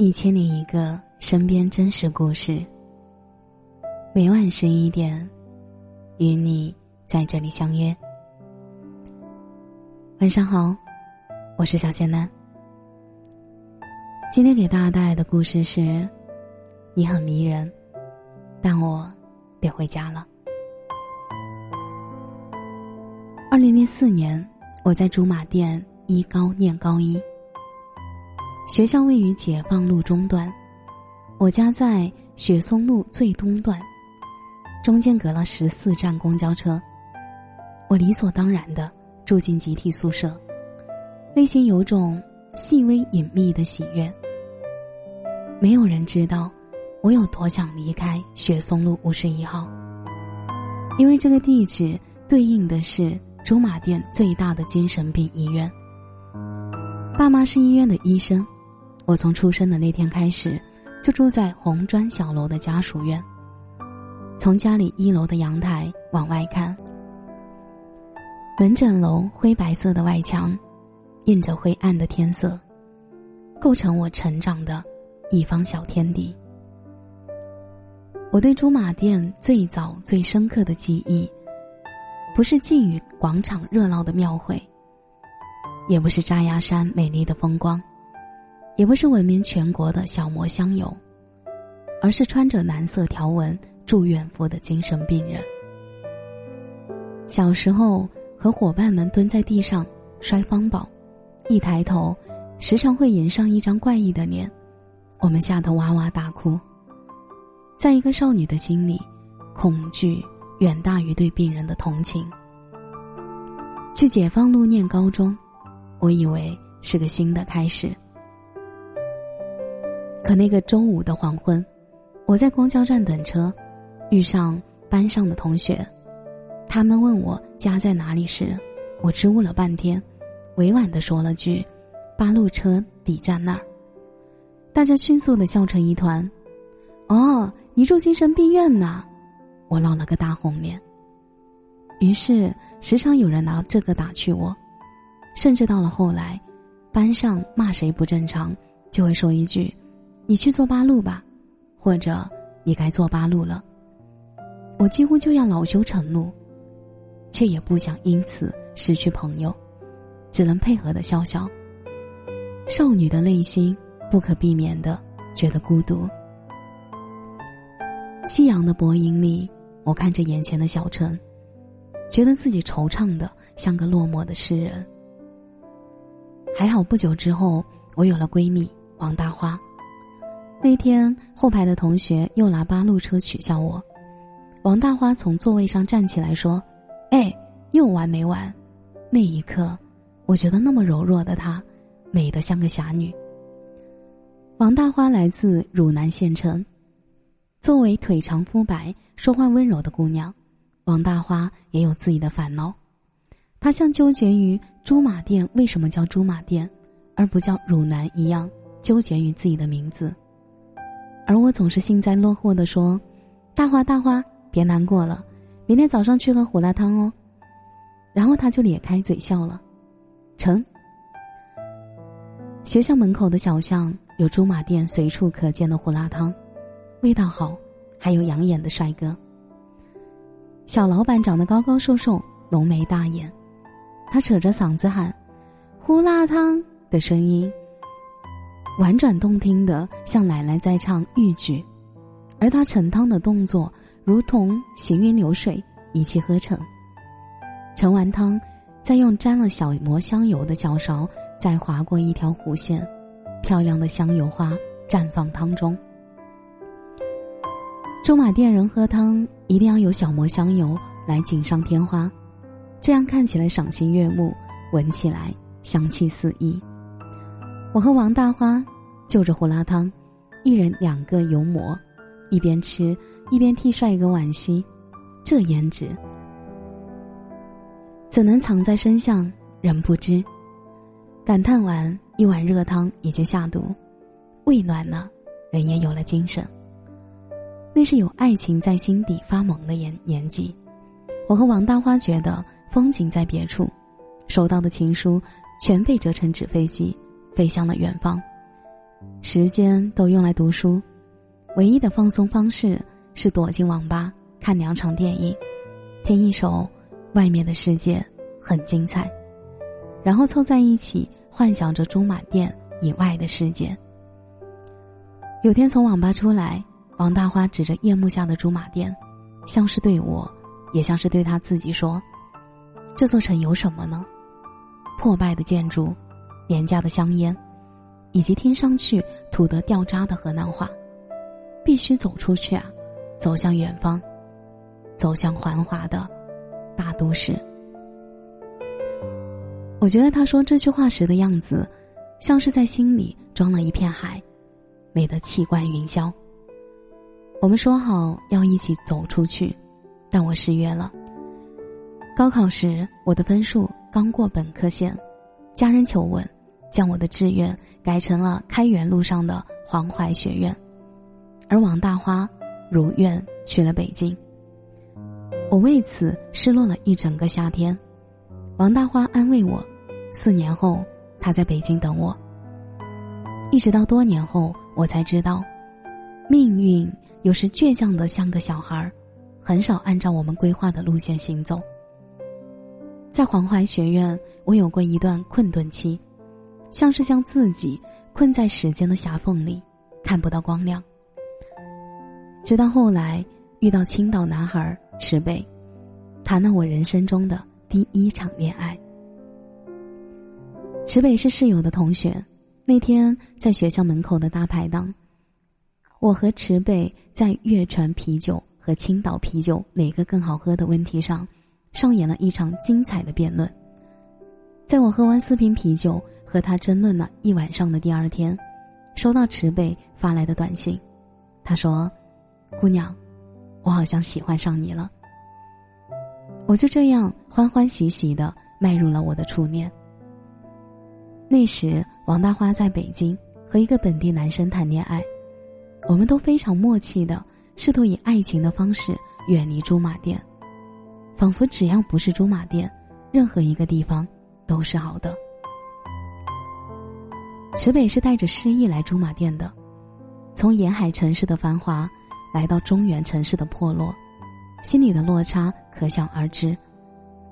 一千零一个身边真实故事。每晚十一点，与你在这里相约。晚上好，我是小仙男。今天给大家带来的故事是：你很迷人，但我得回家了。二零零四年，我在驻马店一高念高一。学校位于解放路中段，我家在雪松路最东段，中间隔了十四站公交车。我理所当然的住进集体宿舍，内心有种细微隐秘的喜悦。没有人知道我有多想离开雪松路五十一号，因为这个地址对应的是。驻马店最大的精神病医院。爸妈是医院的医生，我从出生的那天开始，就住在红砖小楼的家属院。从家里一楼的阳台往外看，门诊楼灰白色的外墙，映着灰暗的天色，构成我成长的一方小天地。我对驻马店最早最深刻的记忆。不是靖宇广场热闹的庙会，也不是扎牙山美丽的风光，也不是闻名全国的小磨香油，而是穿着蓝色条纹住院服的精神病人。小时候和伙伴们蹲在地上摔方宝，一抬头，时常会迎上一张怪异的脸，我们吓得哇哇大哭。在一个少女的心里，恐惧。远大于对病人的同情。去解放路念高中，我以为是个新的开始。可那个周五的黄昏，我在公交站等车，遇上班上的同学，他们问我家在哪里时，我支吾了半天，委婉的说了句：“八路车底站那儿。”大家迅速的笑成一团。哦，你住精神病院呢？我落了个大红脸。于是时常有人拿这个打趣我，甚至到了后来，班上骂谁不正常，就会说一句：“你去坐八路吧，或者你该坐八路了。”我几乎就要恼羞成怒，却也不想因此失去朋友，只能配合的笑笑。少女的内心不可避免的觉得孤独。夕阳的薄影里。我看着眼前的小城，觉得自己惆怅的像个落寞的诗人。还好不久之后，我有了闺蜜王大花。那天后排的同学又拿八路车取笑我，王大花从座位上站起来说：“哎，又完没完？”那一刻，我觉得那么柔弱的她，美得像个侠女。王大花来自汝南县城。作为腿长肤白、说话温柔的姑娘，王大花也有自己的烦恼。她像纠结于驻马店为什么叫驻马店，而不叫汝南一样，纠结于自己的名字。而我总是幸灾乐祸的说：“大花大花，别难过了，明天早上去喝胡辣汤哦。”然后他就咧开嘴笑了。成。学校门口的小巷有驻马店随处可见的胡辣汤。味道好，还有养眼的帅哥。小老板长得高高瘦瘦，浓眉大眼，他扯着嗓子喊：“胡辣汤”的声音，婉转动听的像奶奶在唱豫剧，而他盛汤的动作如同行云流水，一气呵成。盛完汤，再用沾了小磨香油的小勺再划过一条弧线，漂亮的香油花绽放汤中。驻马店人喝汤一定要有小磨香油来锦上添花，这样看起来赏心悦目，闻起来香气四溢。我和王大花就着胡辣汤，一人两个油馍，一边吃一边替帅哥惋惜，这颜值怎能藏在身相人不知？感叹完一碗热汤已经下肚，胃暖了，人也有了精神。那是有爱情在心底发萌的年年纪，我和王大花觉得风景在别处，收到的情书全被折成纸飞机，飞向了远方。时间都用来读书，唯一的放松方式是躲进网吧看两场电影，听一首《外面的世界很精彩》，然后凑在一起幻想着驻马店以外的世界。有天从网吧出来，王大花指着夜幕下的驻马店，像是对我，也像是对他自己说：“这座城有什么呢？破败的建筑，廉价的香烟。”以及听上去土得掉渣的河南话，必须走出去啊，走向远方，走向繁华的大都市。我觉得他说这句话时的样子，像是在心里装了一片海，美得气贯云霄。我们说好要一起走出去，但我失约了。高考时我的分数刚过本科线，家人求问。将我的志愿改成了开元路上的黄淮学院，而王大花如愿去了北京。我为此失落了一整个夏天。王大花安慰我，四年后他在北京等我。一直到多年后，我才知道，命运有时倔强的像个小孩儿，很少按照我们规划的路线行走。在黄淮学院，我有过一段困顿期。像是将自己困在时间的狭缝里，看不到光亮。直到后来遇到青岛男孩池北，谈了我人生中的第一场恋爱。池北是室友的同学，那天在学校门口的大排档，我和池北在月泉啤酒和青岛啤酒哪个更好喝的问题上，上演了一场精彩的辩论。在我喝完四瓶啤酒。和他争论了一晚上的第二天，收到池北发来的短信，他说：“姑娘，我好像喜欢上你了。”我就这样欢欢喜喜的迈入了我的初恋。那时王大花在北京和一个本地男生谈恋爱，我们都非常默契的试图以爱情的方式远离驻马店，仿佛只要不是驻马店，任何一个地方都是好的。池北是带着诗意来驻马店的，从沿海城市的繁华，来到中原城市的破落，心里的落差可想而知。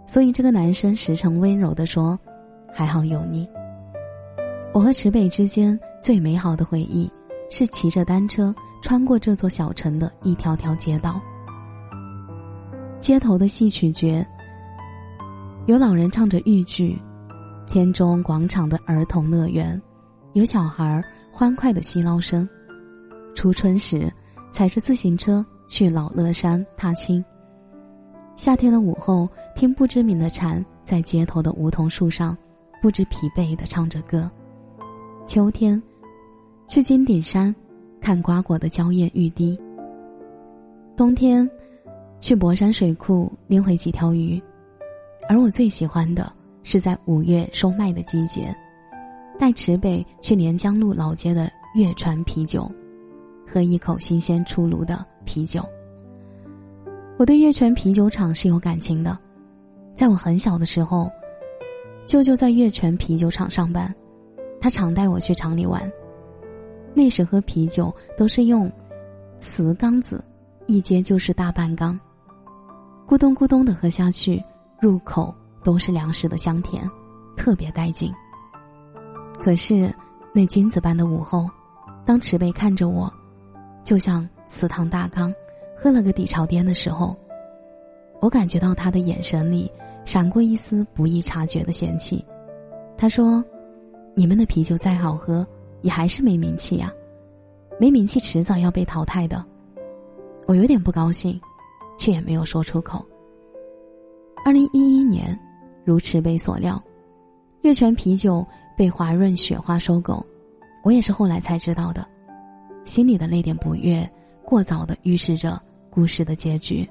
所以这个男生时常温柔的说：“还好有你。”我和池北之间最美好的回忆，是骑着单车穿过这座小城的一条条街道。街头的戏曲角，有老人唱着豫剧，天中广场的儿童乐园。有小孩欢快的嬉闹声，初春时踩着自行车去老乐山踏青。夏天的午后，听不知名的蝉在街头的梧桐树上不知疲惫的唱着歌。秋天，去金顶山看瓜果的娇艳欲滴。冬天，去博山水库拎回几条鱼，而我最喜欢的是在五月收麦的季节。带池北去连江路老街的月川啤酒，喝一口新鲜出炉的啤酒。我对月泉啤酒厂是有感情的，在我很小的时候，舅舅在月泉啤酒厂上班，他常带我去厂里玩。那时喝啤酒都是用瓷缸子，一接就是大半缸，咕咚咕咚的喝下去，入口都是粮食的香甜，特别带劲。可是，那金子般的午后，当池北看着我，就像祠堂大缸，喝了个底朝天的时候，我感觉到他的眼神里闪过一丝不易察觉的嫌弃。他说：“你们的啤酒再好喝，也还是没名气呀，没名气迟早要被淘汰的。”我有点不高兴，却也没有说出口。二零一一年，如池北所料，月泉啤酒。被华润雪花收购，我也是后来才知道的，心里的那点不悦，过早的预示着故事的结局。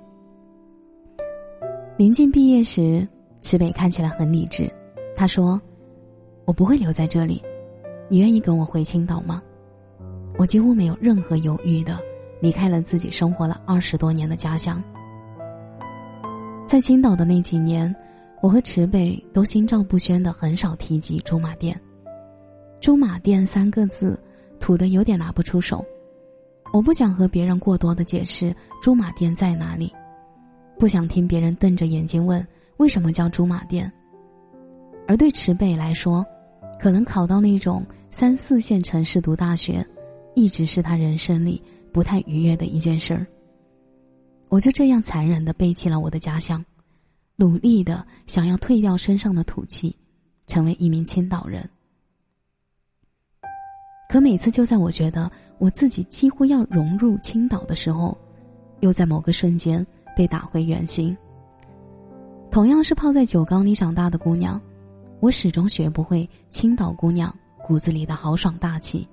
临近毕业时，池北看起来很理智，他说：“我不会留在这里，你愿意跟我回青岛吗？”我几乎没有任何犹豫的离开了自己生活了二十多年的家乡。在青岛的那几年。我和池北都心照不宣的很少提及驻马店。驻马店三个字，土的有点拿不出手。我不想和别人过多的解释驻马店在哪里，不想听别人瞪着眼睛问为什么叫驻马店。而对池北来说，可能考到那种三四线城市读大学，一直是他人生里不太愉悦的一件事儿。我就这样残忍的背弃了我的家乡，努力的想要退掉身上的土气，成为一名青岛人。可每次就在我觉得我自己几乎要融入青岛的时候，又在某个瞬间被打回原形。同样是泡在酒缸里长大的姑娘，我始终学不会青岛姑娘骨子里的豪爽大气。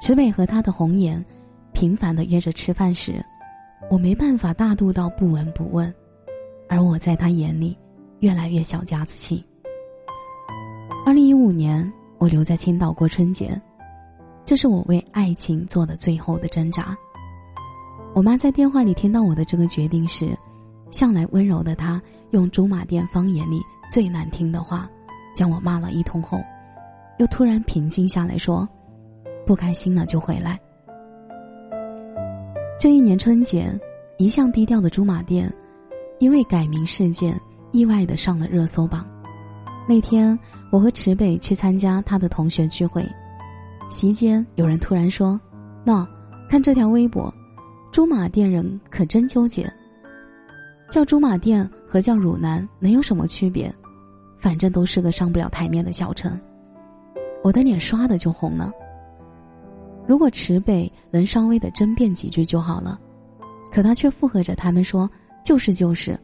池北和他的红颜，频繁的约着吃饭时。我没办法大度到不闻不问，而我在他眼里，越来越小家子气。二零一五年，我留在青岛过春节，这是我为爱情做的最后的挣扎。我妈在电话里听到我的这个决定时，向来温柔的她用驻马店方言里最难听的话，将我骂了一通后，又突然平静下来说：“不开心了就回来。”这一年春节，一向低调的驻马店，因为改名事件意外的上了热搜榜。那天，我和池北去参加他的同学聚会，席间有人突然说：“那，看这条微博，猪马店人可真纠结。叫猪马店和叫汝南能有什么区别？反正都是个上不了台面的小城。”我的脸刷的就红了。如果池北能稍微的争辩几句就好了，可他却附和着他们说：“就是就是。”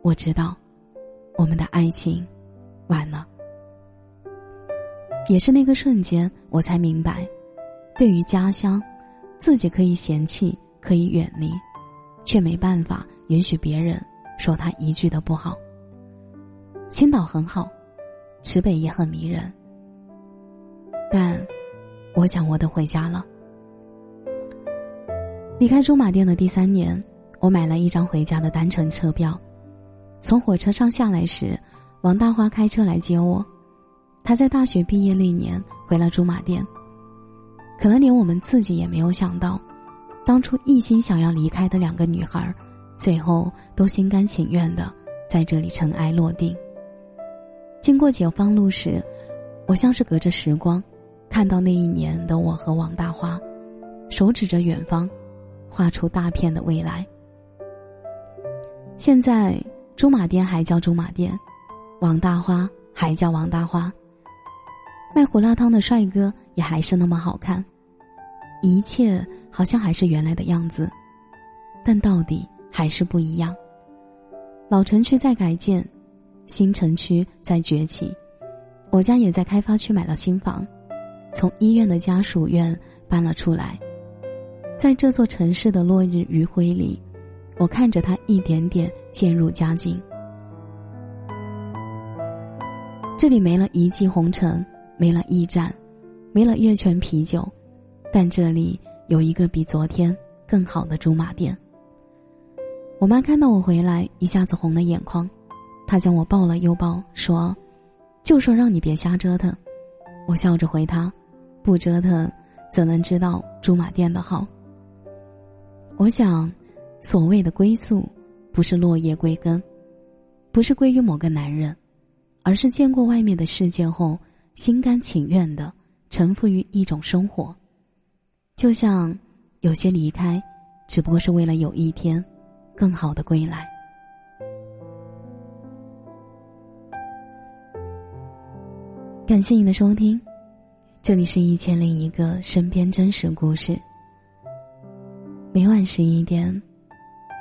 我知道，我们的爱情完了。也是那个瞬间，我才明白，对于家乡，自己可以嫌弃，可以远离，却没办法允许别人说他一句的不好。青岛很好，池北也很迷人，但。我想我得回家了。离开驻马店的第三年，我买了一张回家的单程车票。从火车上下来时，王大花开车来接我。他在大学毕业那年回了驻马店。可能连我们自己也没有想到，当初一心想要离开的两个女孩，最后都心甘情愿的在这里尘埃落定。经过解放路时，我像是隔着时光。看到那一年的我和王大花，手指着远方，画出大片的未来。现在，驻马店还叫驻马店，王大花还叫王大花。卖胡辣汤的帅哥也还是那么好看，一切好像还是原来的样子，但到底还是不一样。老城区在改建，新城区在崛起，我家也在开发区买了新房。从医院的家属院搬了出来，在这座城市的落日余晖里，我看着他一点点渐入佳境。这里没了一骑红尘，没了驿站，没了月泉啤酒，但这里有一个比昨天更好的驻马店。我妈看到我回来，一下子红了眼眶，她将我抱了又抱，说：“就说让你别瞎折腾。”我笑着回她。不折腾，怎能知道驻马店的好？我想，所谓的归宿，不是落叶归根，不是归于某个男人，而是见过外面的世界后，心甘情愿的臣服于一种生活。就像有些离开，只不过是为了有一天，更好的归来。感谢你的收听。这里是一千零一个身边真实故事。每晚十一点，